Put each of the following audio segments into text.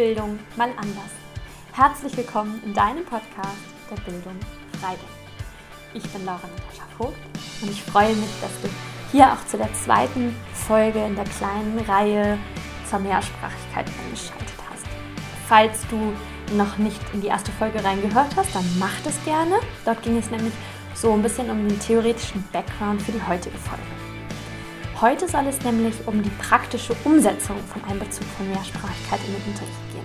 Bildung mal anders. Herzlich willkommen in deinem Podcast der Bildung Freidenk. Ich bin Laura Natascha Vogt und ich freue mich, dass du hier auch zu der zweiten Folge in der kleinen Reihe zur Mehrsprachigkeit eingeschaltet hast. Falls du noch nicht in die erste Folge reingehört hast, dann mach das gerne. Dort ging es nämlich so ein bisschen um den theoretischen Background für die heutige Folge. Heute soll es nämlich um die praktische Umsetzung von Einbezug von Mehrsprachigkeit in den Unterricht gehen.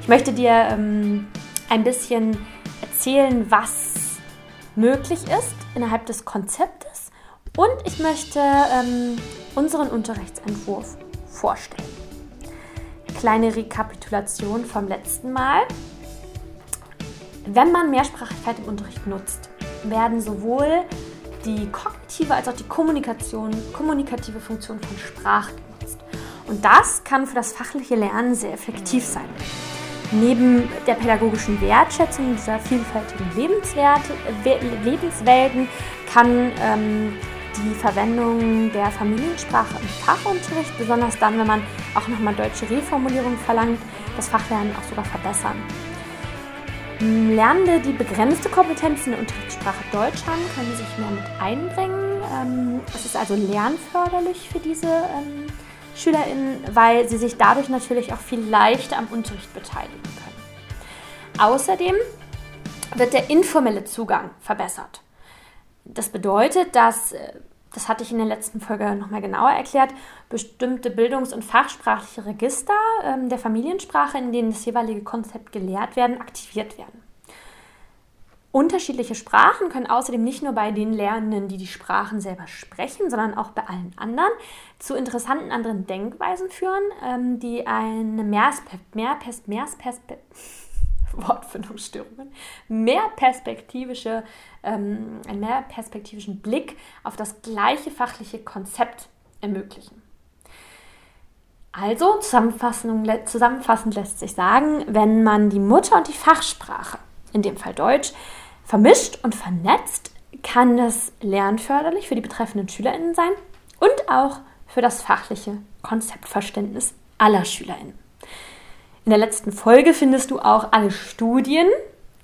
Ich möchte dir ähm, ein bisschen erzählen, was möglich ist innerhalb des Konzeptes und ich möchte ähm, unseren Unterrichtsentwurf vorstellen. Kleine Rekapitulation vom letzten Mal. Wenn man Mehrsprachigkeit im Unterricht nutzt, werden sowohl die kognitive als auch die kommunikative Funktion von Sprache genutzt. Und das kann für das fachliche Lernen sehr effektiv sein. Neben der pädagogischen Wertschätzung dieser vielfältigen Lebenswerte, Lebenswelten kann ähm, die Verwendung der Familiensprache im Fachunterricht, besonders dann, wenn man auch nochmal deutsche Reformulierung verlangt, das Fachlernen auch sogar verbessern. Lernende, die begrenzte Kompetenzen in der Unterrichtssprache Deutsch haben, können sich mehr mit einbringen. Ähm, es ist also lernförderlich für diese ähm, SchülerInnen, weil sie sich dadurch natürlich auch viel leichter am Unterricht beteiligen können. Außerdem wird der informelle Zugang verbessert. Das bedeutet, dass, äh, das hatte ich in der letzten Folge nochmal genauer erklärt, bestimmte bildungs- und fachsprachliche Register ähm, der Familiensprache, in denen das jeweilige Konzept gelehrt werden, aktiviert werden. Unterschiedliche Sprachen können außerdem nicht nur bei den Lernenden, die die Sprachen selber sprechen, sondern auch bei allen anderen zu interessanten anderen Denkweisen führen, ähm, die eine Mehrspe mehr Wortfindungsstörungen, mehr perspektivische, ähm, einen mehr perspektivischen Blick auf das gleiche fachliche Konzept ermöglichen. Also zusammenfassend lässt sich sagen, wenn man die Mutter- und die Fachsprache, in dem Fall Deutsch, vermischt und vernetzt, kann das lernförderlich für die betreffenden SchülerInnen sein und auch für das fachliche Konzeptverständnis aller SchülerInnen. In der letzten Folge findest du auch alle Studien,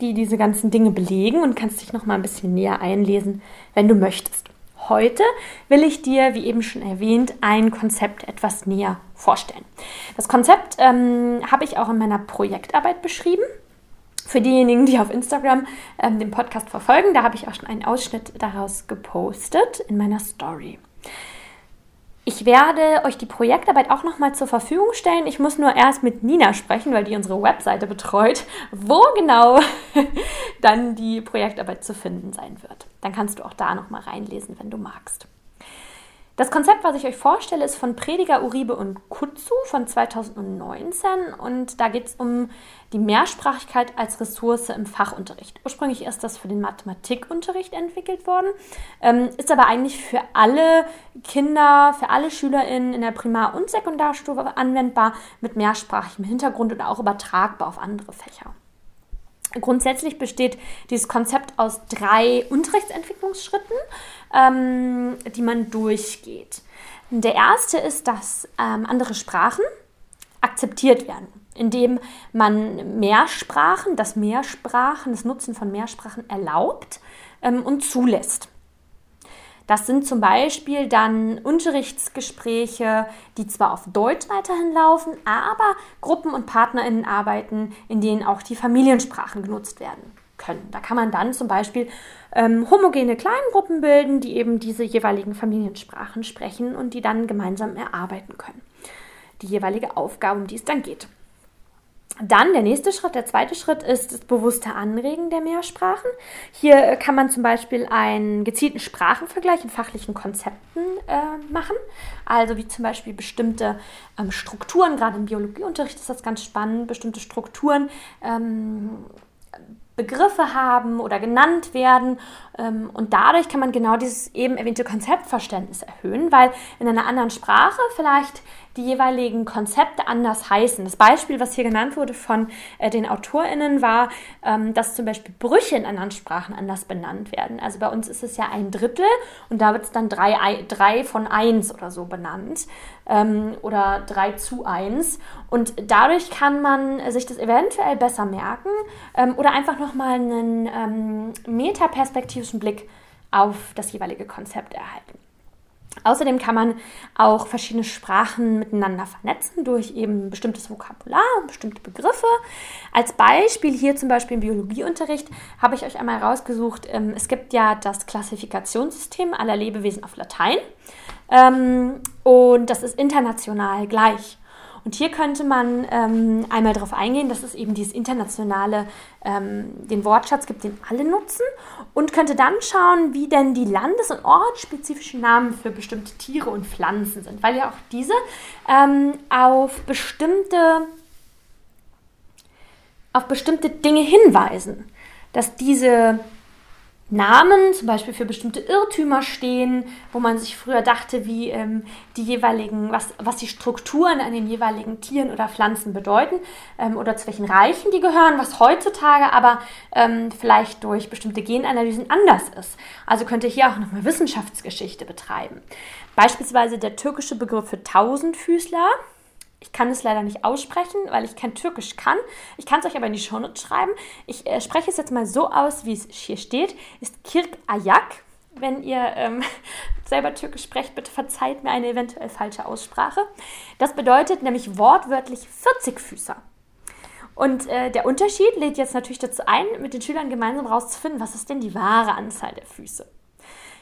die diese ganzen Dinge belegen und kannst dich noch mal ein bisschen näher einlesen, wenn du möchtest. Heute will ich dir, wie eben schon erwähnt, ein Konzept etwas näher vorstellen. Das Konzept ähm, habe ich auch in meiner Projektarbeit beschrieben. Für diejenigen, die auf Instagram ähm, den Podcast verfolgen, da habe ich auch schon einen Ausschnitt daraus gepostet in meiner Story. Ich werde euch die Projektarbeit auch nochmal zur Verfügung stellen. Ich muss nur erst mit Nina sprechen, weil die unsere Webseite betreut, wo genau dann die Projektarbeit zu finden sein wird. Dann kannst du auch da nochmal reinlesen, wenn du magst. Das Konzept, was ich euch vorstelle, ist von Prediger Uribe und Kutzu von 2019 und da geht es um die Mehrsprachigkeit als Ressource im Fachunterricht. Ursprünglich ist das für den Mathematikunterricht entwickelt worden, ähm, ist aber eigentlich für alle Kinder, für alle SchülerInnen in der Primar- und Sekundarstufe anwendbar mit mehrsprachigem Hintergrund und auch übertragbar auf andere Fächer. Grundsätzlich besteht dieses Konzept aus drei Unterrichtsentwicklungsschritten, ähm, die man durchgeht. Der erste ist, dass ähm, andere Sprachen akzeptiert werden, indem man Mehrsprachen, das Mehrsprachen, das Nutzen von Mehrsprachen erlaubt ähm, und zulässt. Das sind zum Beispiel dann Unterrichtsgespräche, die zwar auf Deutsch weiterhin laufen, aber Gruppen- und PartnerInnen arbeiten, in denen auch die Familiensprachen genutzt werden können. Da kann man dann zum Beispiel ähm, homogene Kleingruppen bilden, die eben diese jeweiligen Familiensprachen sprechen und die dann gemeinsam erarbeiten können. Die jeweilige Aufgabe, um die es dann geht. Dann der nächste Schritt, der zweite Schritt ist das bewusste Anregen der Mehrsprachen. Hier kann man zum Beispiel einen gezielten Sprachenvergleich in fachlichen Konzepten äh, machen. Also wie zum Beispiel bestimmte ähm, Strukturen, gerade im Biologieunterricht ist das ganz spannend, bestimmte Strukturen ähm, Begriffe haben oder genannt werden. Ähm, und dadurch kann man genau dieses eben erwähnte Konzeptverständnis erhöhen, weil in einer anderen Sprache vielleicht die jeweiligen Konzepte anders heißen. Das Beispiel, was hier genannt wurde von äh, den AutorInnen, war, ähm, dass zum Beispiel Brüche in anderen Sprachen anders benannt werden. Also bei uns ist es ja ein Drittel und da wird es dann drei, drei von eins oder so benannt ähm, oder drei zu eins. Und dadurch kann man sich das eventuell besser merken ähm, oder einfach nochmal einen ähm, metaperspektivischen Blick auf das jeweilige Konzept erhalten. Außerdem kann man auch verschiedene Sprachen miteinander vernetzen durch eben bestimmtes Vokabular und bestimmte Begriffe. Als Beispiel hier zum Beispiel im Biologieunterricht habe ich euch einmal rausgesucht, ähm, es gibt ja das Klassifikationssystem aller Lebewesen auf Latein ähm, und das ist international gleich. Und hier könnte man ähm, einmal darauf eingehen, dass es eben dieses internationale, ähm, den Wortschatz gibt, den alle nutzen und könnte dann schauen, wie denn die landes- und ortsspezifischen Namen für bestimmte Tiere und Pflanzen sind, weil ja auch diese ähm, auf bestimmte auf bestimmte Dinge hinweisen, dass diese Namen zum Beispiel für bestimmte Irrtümer stehen, wo man sich früher dachte, wie ähm, die jeweiligen, was, was die Strukturen an den jeweiligen Tieren oder Pflanzen bedeuten ähm, oder zu welchen Reichen die gehören, was heutzutage aber ähm, vielleicht durch bestimmte Genanalysen anders ist. Also könnte hier auch nochmal Wissenschaftsgeschichte betreiben. Beispielsweise der türkische Begriff für Tausendfüßler ich kann es leider nicht aussprechen, weil ich kein Türkisch kann. Ich kann es euch aber in die Shownotes schreiben. Ich äh, spreche es jetzt mal so aus, wie es hier steht. Ist Kirk Ayak. Wenn ihr ähm, selber Türkisch sprecht, bitte verzeiht mir eine eventuell falsche Aussprache. Das bedeutet nämlich wortwörtlich 40 Füßer. Und äh, der Unterschied lädt jetzt natürlich dazu ein, mit den Schülern gemeinsam herauszufinden, was ist denn die wahre Anzahl der Füße.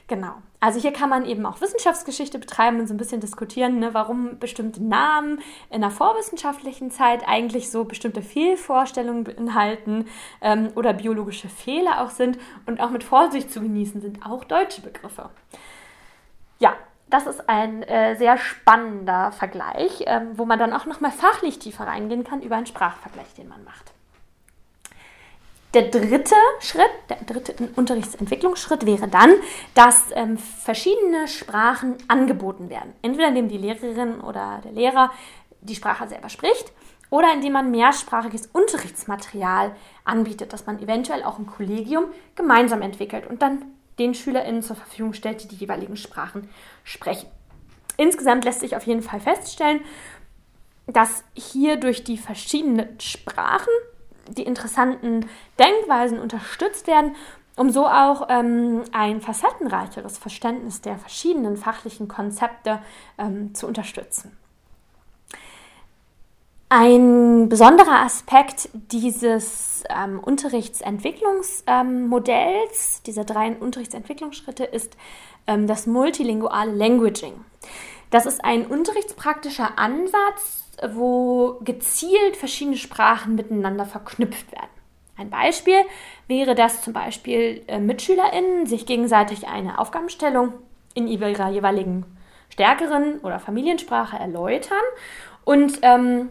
Genau. Also hier kann man eben auch Wissenschaftsgeschichte betreiben und so ein bisschen diskutieren, ne, warum bestimmte Namen in der vorwissenschaftlichen Zeit eigentlich so bestimmte Fehlvorstellungen beinhalten ähm, oder biologische Fehler auch sind und auch mit Vorsicht zu genießen sind, auch deutsche Begriffe. Ja, das ist ein äh, sehr spannender Vergleich, ähm, wo man dann auch nochmal fachlich tiefer reingehen kann über einen Sprachvergleich, den man macht. Der dritte Schritt, der dritte Unterrichtsentwicklungsschritt wäre dann, dass ähm, verschiedene Sprachen angeboten werden. Entweder indem die Lehrerin oder der Lehrer die Sprache selber spricht oder indem man mehrsprachiges Unterrichtsmaterial anbietet, das man eventuell auch im Kollegium gemeinsam entwickelt und dann den SchülerInnen zur Verfügung stellt, die die jeweiligen Sprachen sprechen. Insgesamt lässt sich auf jeden Fall feststellen, dass hier durch die verschiedenen Sprachen die interessanten Denkweisen unterstützt werden, um so auch ähm, ein facettenreicheres Verständnis der verschiedenen fachlichen Konzepte ähm, zu unterstützen. Ein besonderer Aspekt dieses ähm, Unterrichtsentwicklungsmodells, dieser drei Unterrichtsentwicklungsschritte, ist ähm, das multilinguale Languaging. Das ist ein unterrichtspraktischer Ansatz, wo gezielt verschiedene Sprachen miteinander verknüpft werden. Ein Beispiel wäre, dass zum Beispiel äh, MitschülerInnen sich gegenseitig eine Aufgabenstellung in ihrer jeweiligen stärkeren oder Familiensprache erläutern und ähm,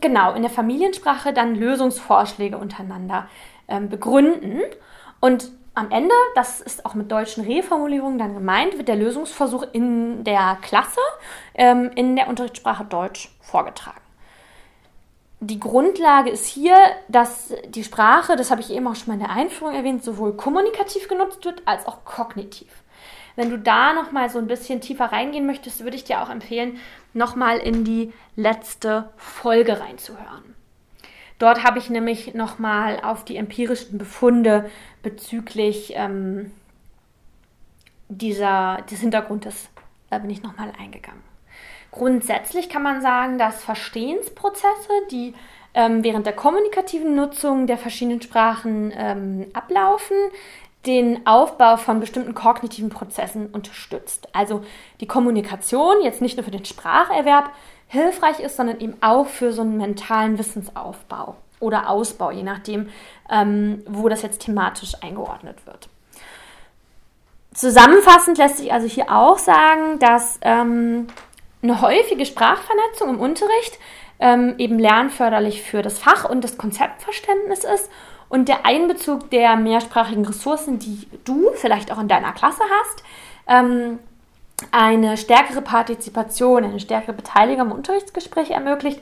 genau in der Familiensprache dann Lösungsvorschläge untereinander ähm, begründen. Und am Ende, das ist auch mit deutschen Reformulierungen dann gemeint, wird der Lösungsversuch in der Klasse ähm, in der Unterrichtssprache Deutsch vorgetragen. Die Grundlage ist hier, dass die Sprache, das habe ich eben auch schon mal in der Einführung erwähnt, sowohl kommunikativ genutzt wird als auch kognitiv. Wenn du da noch mal so ein bisschen tiefer reingehen möchtest, würde ich dir auch empfehlen, noch mal in die letzte Folge reinzuhören. Dort habe ich nämlich nochmal auf die empirischen Befunde bezüglich ähm, dieser, des Hintergrundes da bin ich nochmal eingegangen. Grundsätzlich kann man sagen, dass Verstehensprozesse, die ähm, während der kommunikativen Nutzung der verschiedenen Sprachen ähm, ablaufen, den Aufbau von bestimmten kognitiven Prozessen unterstützt. Also die Kommunikation jetzt nicht nur für den Spracherwerb, hilfreich ist, sondern eben auch für so einen mentalen Wissensaufbau oder Ausbau, je nachdem, ähm, wo das jetzt thematisch eingeordnet wird. Zusammenfassend lässt sich also hier auch sagen, dass ähm, eine häufige Sprachvernetzung im Unterricht ähm, eben lernförderlich für das Fach- und das Konzeptverständnis ist und der Einbezug der mehrsprachigen Ressourcen, die du vielleicht auch in deiner Klasse hast, ähm, eine stärkere Partizipation, eine stärkere Beteiligung am Unterrichtsgespräch ermöglicht,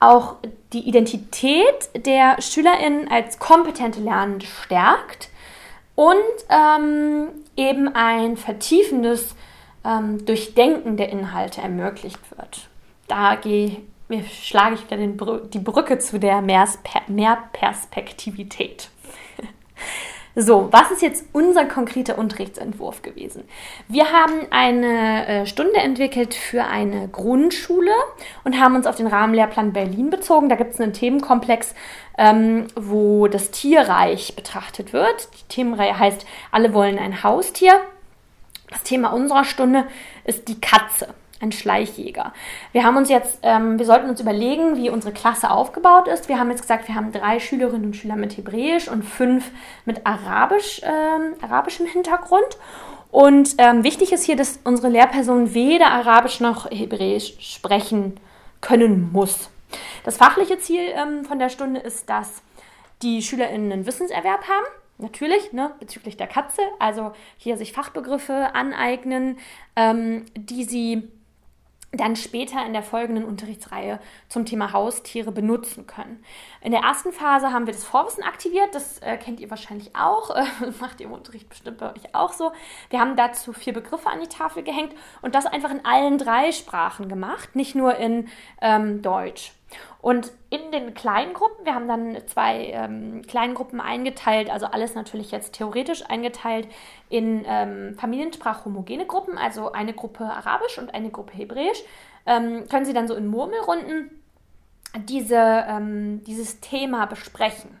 auch die Identität der SchülerInnen als kompetente Lernende stärkt und ähm, eben ein vertiefendes ähm, Durchdenken der Inhalte ermöglicht wird. Da gehe, schlage ich wieder den, die Brücke zu der Mehrperspektivität. So, was ist jetzt unser konkreter Unterrichtsentwurf gewesen? Wir haben eine äh, Stunde entwickelt für eine Grundschule und haben uns auf den Rahmenlehrplan Berlin bezogen. Da gibt es einen Themenkomplex, ähm, wo das Tierreich betrachtet wird. Die Themenreihe heißt Alle wollen ein Haustier. Das Thema unserer Stunde ist die Katze ein Schleichjäger. Wir haben uns jetzt, ähm, wir sollten uns überlegen, wie unsere Klasse aufgebaut ist. Wir haben jetzt gesagt, wir haben drei Schülerinnen und Schüler mit Hebräisch und fünf mit Arabisch, ähm, arabischem Hintergrund. Und ähm, wichtig ist hier, dass unsere Lehrperson weder Arabisch noch Hebräisch sprechen können muss. Das fachliche Ziel ähm, von der Stunde ist, dass die SchülerInnen einen Wissenserwerb haben. Natürlich, ne, bezüglich der Katze, also hier sich Fachbegriffe aneignen, ähm, die sie dann später in der folgenden Unterrichtsreihe zum Thema Haustiere benutzen können. In der ersten Phase haben wir das Vorwissen aktiviert, das äh, kennt ihr wahrscheinlich auch, äh, macht ihr im Unterricht bestimmt bei euch auch so. Wir haben dazu vier Begriffe an die Tafel gehängt und das einfach in allen drei Sprachen gemacht, nicht nur in ähm, Deutsch. Und in den Kleingruppen, wir haben dann zwei ähm, Kleingruppen eingeteilt, also alles natürlich jetzt theoretisch eingeteilt in ähm, familiensprachhomogene Gruppen, also eine Gruppe Arabisch und eine Gruppe Hebräisch. Ähm, können Sie dann so in Murmelrunden diese, ähm, dieses Thema besprechen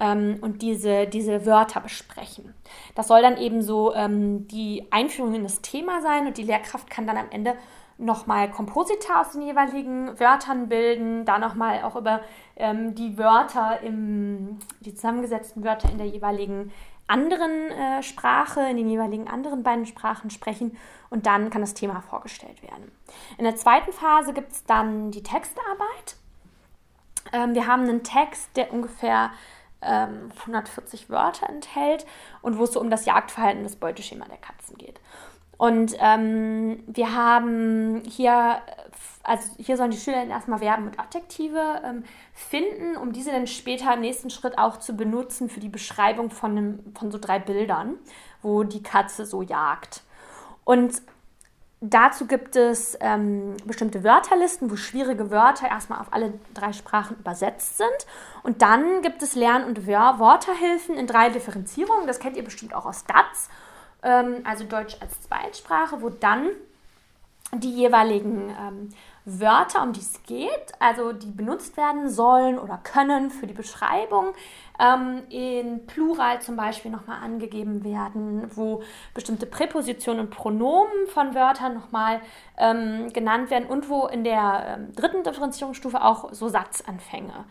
ähm, und diese, diese Wörter besprechen. Das soll dann eben so ähm, die Einführung in das Thema sein und die Lehrkraft kann dann am Ende nochmal Komposita aus den jeweiligen Wörtern bilden, da nochmal auch über ähm, die Wörter, im, die zusammengesetzten Wörter in der jeweiligen anderen äh, Sprache, in den jeweiligen anderen beiden Sprachen sprechen und dann kann das Thema vorgestellt werden. In der zweiten Phase gibt es dann die Textarbeit. Ähm, wir haben einen Text, der ungefähr ähm, 140 Wörter enthält und wo es so um das Jagdverhalten, das Beuteschema der Katzen geht. Und ähm, wir haben hier, also hier sollen die Schüler erstmal Verben und Adjektive ähm, finden, um diese dann später im nächsten Schritt auch zu benutzen für die Beschreibung von, einem, von so drei Bildern, wo die Katze so jagt. Und dazu gibt es ähm, bestimmte Wörterlisten, wo schwierige Wörter erstmal auf alle drei Sprachen übersetzt sind. Und dann gibt es Lern- und Worterhilfen in drei Differenzierungen. Das kennt ihr bestimmt auch aus DATS ähm, also Deutsch als Zweitsprache, wo dann die jeweiligen ähm, Wörter, um die es geht, also die benutzt werden sollen oder können für die Beschreibung, ähm, in Plural zum Beispiel nochmal angegeben werden, wo bestimmte Präpositionen und Pronomen von Wörtern nochmal ähm, genannt werden und wo in der ähm, dritten Differenzierungsstufe auch so Satzanfänge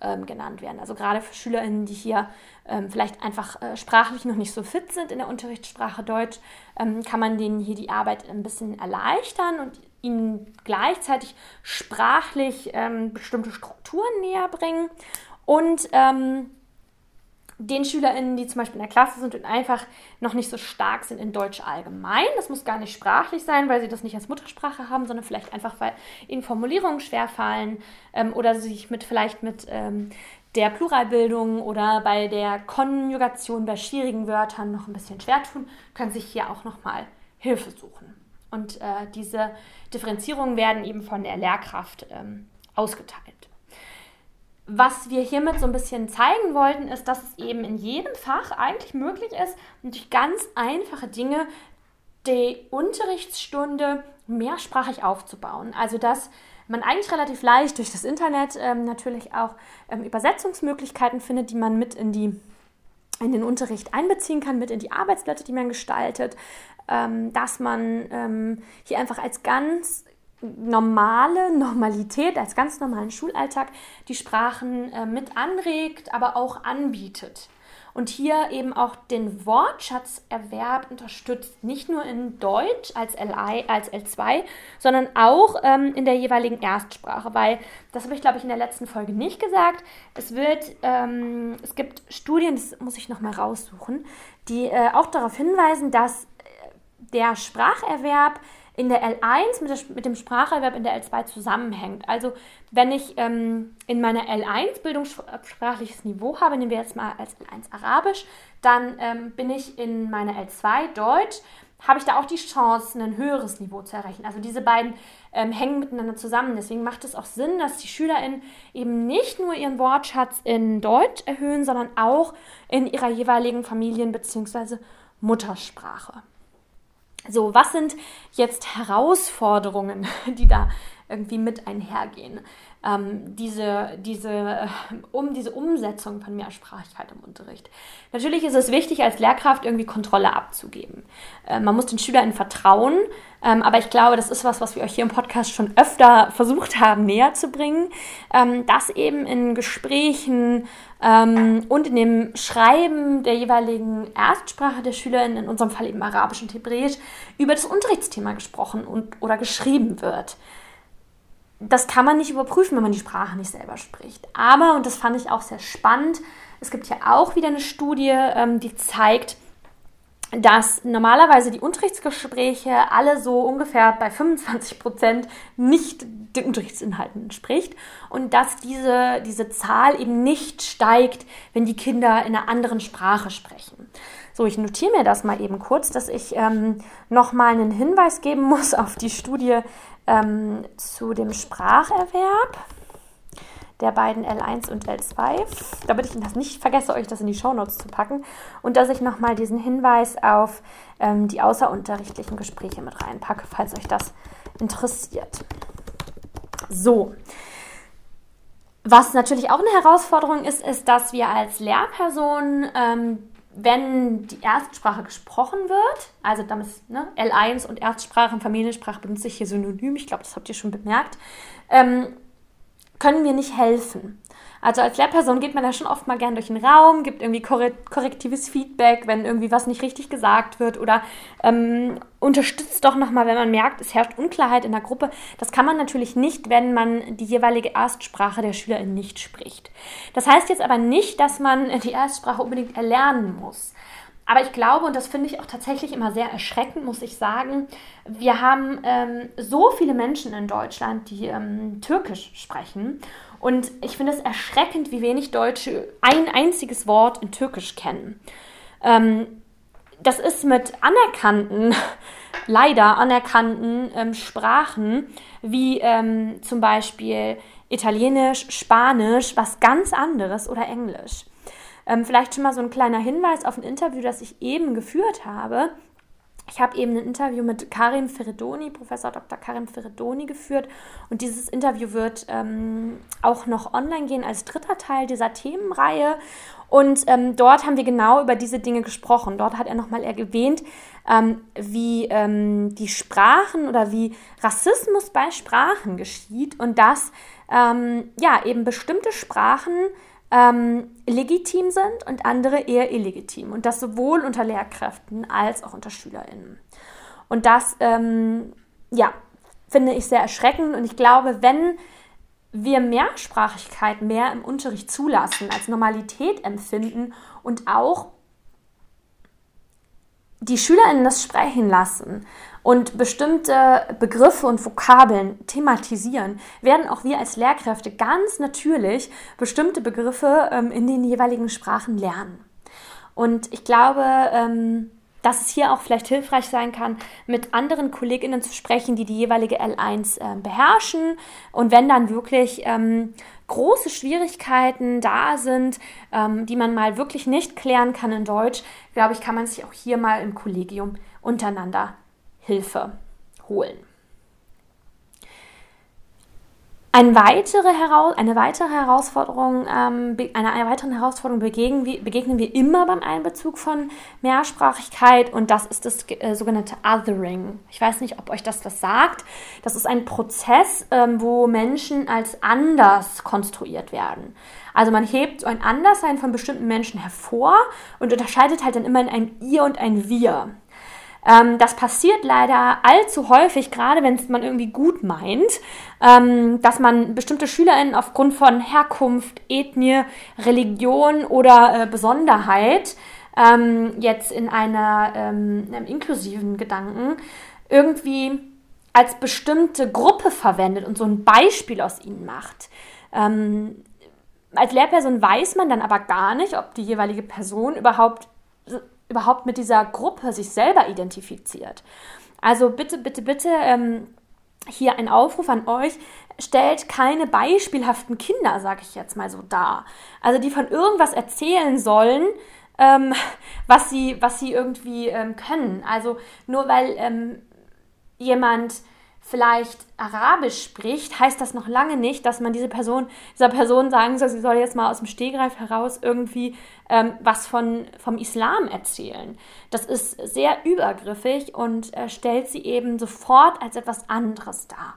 ähm, genannt werden. Also gerade für SchülerInnen, die hier ähm, vielleicht einfach äh, sprachlich noch nicht so fit sind in der Unterrichtssprache Deutsch, ähm, kann man denen hier die Arbeit ein bisschen erleichtern und ihnen gleichzeitig sprachlich ähm, bestimmte Strukturen näher bringen. Und ähm, den SchülerInnen, die zum Beispiel in der Klasse sind und einfach noch nicht so stark sind in Deutsch allgemein. Das muss gar nicht sprachlich sein, weil sie das nicht als Muttersprache haben, sondern vielleicht einfach, weil ihnen Formulierungen schwerfallen ähm, oder sich mit vielleicht mit ähm, der Pluralbildung oder bei der Konjugation bei schwierigen Wörtern noch ein bisschen schwer tun, können sich hier auch nochmal Hilfe suchen. Und äh, diese Differenzierungen werden eben von der Lehrkraft ähm, ausgeteilt. Was wir hiermit so ein bisschen zeigen wollten, ist, dass es eben in jedem Fach eigentlich möglich ist, durch ganz einfache Dinge die Unterrichtsstunde mehrsprachig aufzubauen. Also dass man eigentlich relativ leicht durch das Internet ähm, natürlich auch ähm, Übersetzungsmöglichkeiten findet, die man mit in die in den Unterricht einbeziehen kann, mit in die Arbeitsblätter, die man gestaltet, ähm, dass man ähm, hier einfach als ganz normale Normalität, als ganz normalen Schulalltag die Sprachen äh, mit anregt, aber auch anbietet. Und hier eben auch den Wortschatzerwerb unterstützt, nicht nur in Deutsch als, LI, als L2, sondern auch ähm, in der jeweiligen Erstsprache, weil, das habe ich glaube ich in der letzten Folge nicht gesagt, es wird, ähm, es gibt Studien, das muss ich nochmal raussuchen, die äh, auch darauf hinweisen, dass der Spracherwerb in der L1 mit, der, mit, dem Spracherwerb in der L2 zusammenhängt. Also wenn ich ähm, in meiner L1 bildungssprachliches Niveau habe, nehmen wir jetzt mal als L1 Arabisch, dann ähm, bin ich in meiner L2 Deutsch, habe ich da auch die Chance, ein höheres Niveau zu erreichen. Also diese beiden ähm, hängen miteinander zusammen. Deswegen macht es auch Sinn, dass die SchülerInnen eben nicht nur ihren Wortschatz in Deutsch erhöhen, sondern auch in ihrer jeweiligen Familien- bzw. Muttersprache. So, was sind jetzt Herausforderungen, die da irgendwie mit einhergehen? Ähm, diese, diese, um diese Umsetzung von Mehrsprachigkeit im Unterricht. Natürlich ist es wichtig, als Lehrkraft irgendwie Kontrolle abzugeben. Äh, man muss den SchülerInnen vertrauen, ähm, aber ich glaube, das ist was, was wir euch hier im Podcast schon öfter versucht haben, näher zu bringen, ähm, dass eben in Gesprächen ähm, und in dem Schreiben der jeweiligen Erstsprache der SchülerInnen, in unserem Fall eben Arabisch und Hebräisch, über das Unterrichtsthema gesprochen und, oder geschrieben wird das kann man nicht überprüfen, wenn man die Sprache nicht selber spricht. Aber, und das fand ich auch sehr spannend, es gibt ja auch wieder eine Studie, ähm, die zeigt, dass normalerweise die Unterrichtsgespräche alle so ungefähr bei 25 Prozent nicht den Unterrichtsinhalten entspricht und dass diese, diese Zahl eben nicht steigt, wenn die Kinder in einer anderen Sprache sprechen. So, ich notiere mir das mal eben kurz, dass ich ähm, nochmal einen Hinweis geben muss auf die Studie ähm, zu dem Spracherwerb der beiden L1 und L2, damit ich das nicht vergesse, euch das in die Shownotes zu packen und dass ich nochmal diesen Hinweis auf ähm, die außerunterrichtlichen Gespräche mit reinpacke, falls euch das interessiert. So. Was natürlich auch eine Herausforderung ist, ist, dass wir als Lehrperson ähm, wenn die Erstsprache gesprochen wird, also damit ne, L1 und Erstsprache und Familiensprache benutze ich hier synonym, ich glaube, das habt ihr schon bemerkt, ähm, können wir nicht helfen. Also als Lehrperson geht man da schon oft mal gern durch den Raum, gibt irgendwie korrektives Feedback, wenn irgendwie was nicht richtig gesagt wird oder ähm, unterstützt doch nochmal, wenn man merkt, es herrscht Unklarheit in der Gruppe. Das kann man natürlich nicht, wenn man die jeweilige Erstsprache der Schülerin nicht spricht. Das heißt jetzt aber nicht, dass man die Erstsprache unbedingt erlernen muss. Aber ich glaube, und das finde ich auch tatsächlich immer sehr erschreckend, muss ich sagen, wir haben ähm, so viele Menschen in Deutschland, die ähm, Türkisch sprechen. Und ich finde es erschreckend, wie wenig Deutsche ein einziges Wort in Türkisch kennen. Ähm, das ist mit anerkannten, leider anerkannten ähm, Sprachen wie ähm, zum Beispiel Italienisch, Spanisch, was ganz anderes oder Englisch. Ähm, vielleicht schon mal so ein kleiner Hinweis auf ein Interview, das ich eben geführt habe. Ich habe eben ein Interview mit Karim Feridoni, Professor Dr. Karim Feridoni geführt und dieses Interview wird ähm, auch noch online gehen als dritter Teil dieser Themenreihe und ähm, dort haben wir genau über diese Dinge gesprochen. Dort hat er nochmal erwähnt, ähm, wie ähm, die Sprachen oder wie Rassismus bei Sprachen geschieht und dass ähm, ja eben bestimmte Sprachen ähm, legitim sind und andere eher illegitim. Und das sowohl unter Lehrkräften als auch unter SchülerInnen. Und das, ähm, ja, finde ich sehr erschreckend. Und ich glaube, wenn wir Mehrsprachigkeit mehr im Unterricht zulassen, als Normalität empfinden und auch die SchülerInnen das sprechen lassen und bestimmte Begriffe und Vokabeln thematisieren, werden auch wir als Lehrkräfte ganz natürlich bestimmte Begriffe ähm, in den jeweiligen Sprachen lernen. Und ich glaube, ähm, dass es hier auch vielleicht hilfreich sein kann, mit anderen KollegInnen zu sprechen, die die jeweilige L1 äh, beherrschen. Und wenn dann wirklich ähm, große Schwierigkeiten da sind, ähm, die man mal wirklich nicht klären kann in Deutsch, glaube ich, kann man sich auch hier mal im Kollegium untereinander Hilfe holen. Eine weitere, eine weitere Herausforderung, ähm, einer weiteren Herausforderung begegnen wir, begegnen wir immer beim Einbezug von Mehrsprachigkeit und das ist das äh, sogenannte Othering. Ich weiß nicht, ob euch das was sagt. Das ist ein Prozess, ähm, wo Menschen als anders konstruiert werden. Also man hebt so ein Anderssein von bestimmten Menschen hervor und unterscheidet halt dann immer in ein Ihr und ein Wir. Ähm, das passiert leider allzu häufig, gerade wenn es man irgendwie gut meint, ähm, dass man bestimmte SchülerInnen aufgrund von Herkunft, Ethnie, Religion oder äh, Besonderheit ähm, jetzt in einer, ähm, einem inklusiven Gedanken irgendwie als bestimmte Gruppe verwendet und so ein Beispiel aus ihnen macht. Ähm, als Lehrperson weiß man dann aber gar nicht, ob die jeweilige Person überhaupt, überhaupt mit dieser Gruppe sich selber identifiziert. Also bitte, bitte, bitte, ähm, hier ein Aufruf an euch, stellt keine beispielhaften Kinder, sage ich jetzt mal so, dar. Also die von irgendwas erzählen sollen, ähm, was, sie, was sie irgendwie ähm, können. Also nur weil ähm, jemand vielleicht Arabisch spricht, heißt das noch lange nicht, dass man diese Person, dieser Person sagen soll, sie soll jetzt mal aus dem Stehgreif heraus irgendwie ähm, was von, vom Islam erzählen. Das ist sehr übergriffig und äh, stellt sie eben sofort als etwas anderes dar.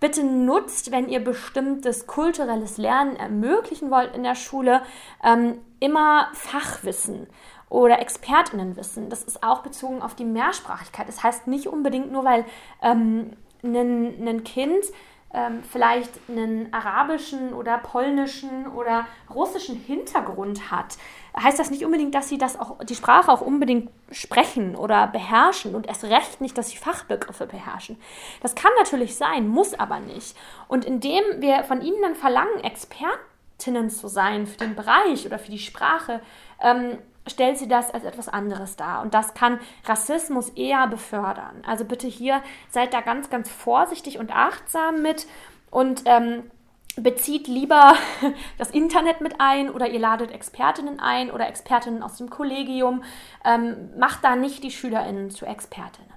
Bitte nutzt, wenn ihr bestimmtes kulturelles Lernen ermöglichen wollt in der Schule, ähm, immer Fachwissen oder Expertinnenwissen. Das ist auch bezogen auf die Mehrsprachigkeit. Das heißt nicht unbedingt nur, weil ähm, ein, ein Kind ähm, vielleicht einen arabischen oder polnischen oder russischen Hintergrund hat, heißt das nicht unbedingt, dass sie das auch, die Sprache auch unbedingt sprechen oder beherrschen und erst recht nicht, dass sie Fachbegriffe beherrschen. Das kann natürlich sein, muss aber nicht. Und indem wir von ihnen dann verlangen, Expertinnen zu sein für den Bereich oder für die Sprache, ähm, stellt sie das als etwas anderes dar. Und das kann Rassismus eher befördern. Also bitte hier seid da ganz, ganz vorsichtig und achtsam mit und ähm, bezieht lieber das Internet mit ein oder ihr ladet Expertinnen ein oder Expertinnen aus dem Kollegium. Ähm, macht da nicht die SchülerInnen zu Expertinnen.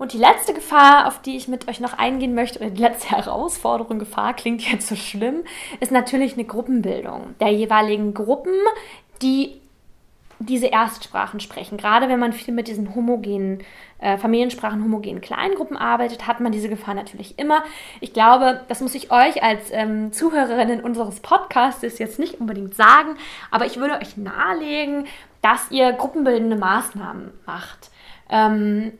Und die letzte Gefahr, auf die ich mit euch noch eingehen möchte, oder die letzte Herausforderung, Gefahr klingt jetzt so schlimm, ist natürlich eine Gruppenbildung der jeweiligen Gruppen, die diese Erstsprachen sprechen. Gerade wenn man viel mit diesen homogenen äh, Familiensprachen, homogenen Kleingruppen arbeitet, hat man diese Gefahr natürlich immer. Ich glaube, das muss ich euch als ähm, Zuhörerinnen unseres Podcasts jetzt nicht unbedingt sagen, aber ich würde euch nahelegen, dass ihr gruppenbildende Maßnahmen macht. Ähm,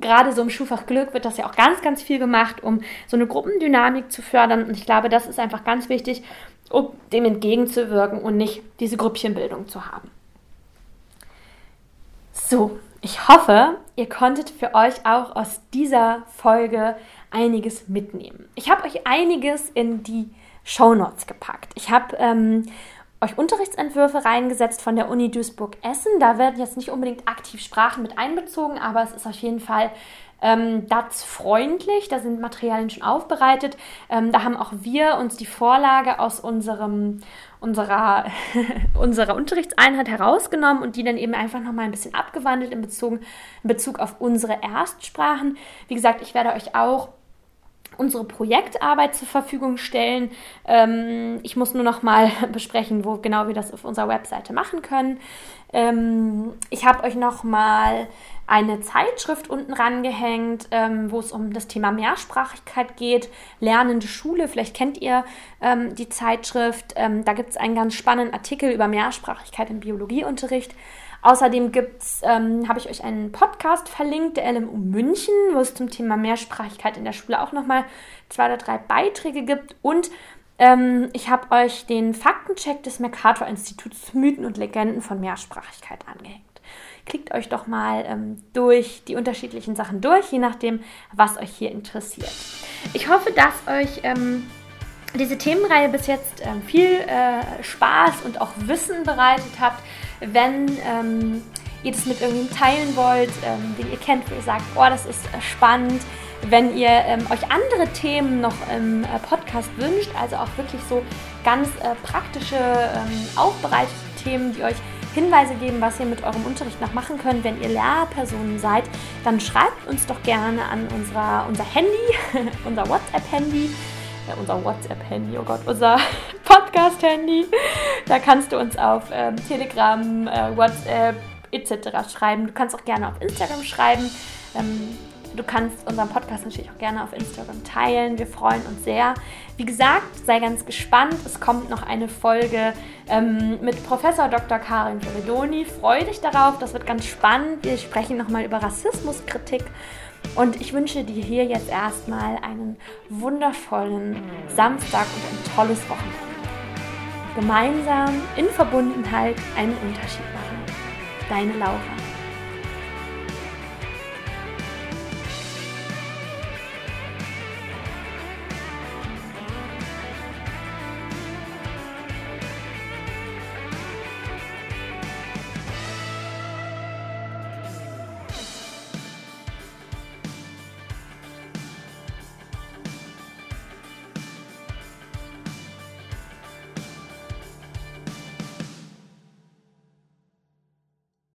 gerade so im Schulfach Glück wird das ja auch ganz, ganz viel gemacht, um so eine Gruppendynamik zu fördern. Und ich glaube, das ist einfach ganz wichtig, um dem entgegenzuwirken und nicht diese Grüppchenbildung zu haben. So, ich hoffe, ihr konntet für euch auch aus dieser Folge einiges mitnehmen. Ich habe euch einiges in die Show Notes gepackt. Ich habe ähm, euch Unterrichtsentwürfe reingesetzt von der Uni Duisburg-Essen. Da werden jetzt nicht unbedingt aktiv Sprachen mit einbezogen, aber es ist auf jeden Fall ähm, DATS-freundlich. Da sind Materialien schon aufbereitet. Ähm, da haben auch wir uns die Vorlage aus unserem unserer, unserer Unterrichtseinheit herausgenommen und die dann eben einfach nochmal ein bisschen abgewandelt in Bezug, in Bezug auf unsere Erstsprachen. Wie gesagt, ich werde euch auch unsere Projektarbeit zur Verfügung stellen. Ähm, ich muss nur noch mal besprechen, wo genau wir das auf unserer Webseite machen können. Ähm, ich habe euch noch mal eine Zeitschrift unten rangehängt, ähm, wo es um das Thema Mehrsprachigkeit geht. Lernende Schule, vielleicht kennt ihr ähm, die Zeitschrift. Ähm, da gibt es einen ganz spannenden Artikel über Mehrsprachigkeit im Biologieunterricht. Außerdem ähm, habe ich euch einen Podcast verlinkt, der LMU München, wo es zum Thema Mehrsprachigkeit in der Schule auch nochmal zwei oder drei Beiträge gibt. Und ähm, ich habe euch den Faktencheck des Mercator-Instituts Mythen und Legenden von Mehrsprachigkeit angehängt. Klickt euch doch mal ähm, durch die unterschiedlichen Sachen durch, je nachdem, was euch hier interessiert. Ich hoffe, dass euch ähm, diese Themenreihe bis jetzt ähm, viel äh, Spaß und auch Wissen bereitet habt. Wenn ähm, ihr das mit irgendjemandem teilen wollt, ähm, den ihr kennt, wo ihr sagt, oh, das ist äh, spannend. Wenn ihr ähm, euch andere Themen noch im äh, Podcast wünscht, also auch wirklich so ganz äh, praktische, ähm, aufbereitete Themen, die euch Hinweise geben, was ihr mit eurem Unterricht noch machen könnt, wenn ihr Lehrpersonen seid, dann schreibt uns doch gerne an unserer, unser Handy, unser WhatsApp-Handy äh, unser WhatsApp-Handy, oh Gott, unser Podcast-Handy. Da kannst du uns auf ähm, Telegram, äh, WhatsApp etc. schreiben. Du kannst auch gerne auf Instagram schreiben. Ähm, du kannst unseren Podcast natürlich auch gerne auf Instagram teilen. Wir freuen uns sehr. Wie gesagt, sei ganz gespannt. Es kommt noch eine Folge ähm, mit Professor Dr. Karin Feridoni. Freue dich darauf. Das wird ganz spannend. Wir sprechen nochmal über Rassismuskritik und ich wünsche dir hier jetzt erstmal einen wundervollen Samstag und ein tolles Wochenende. Gemeinsam in Verbundenheit einen Unterschied machen. deine Laura.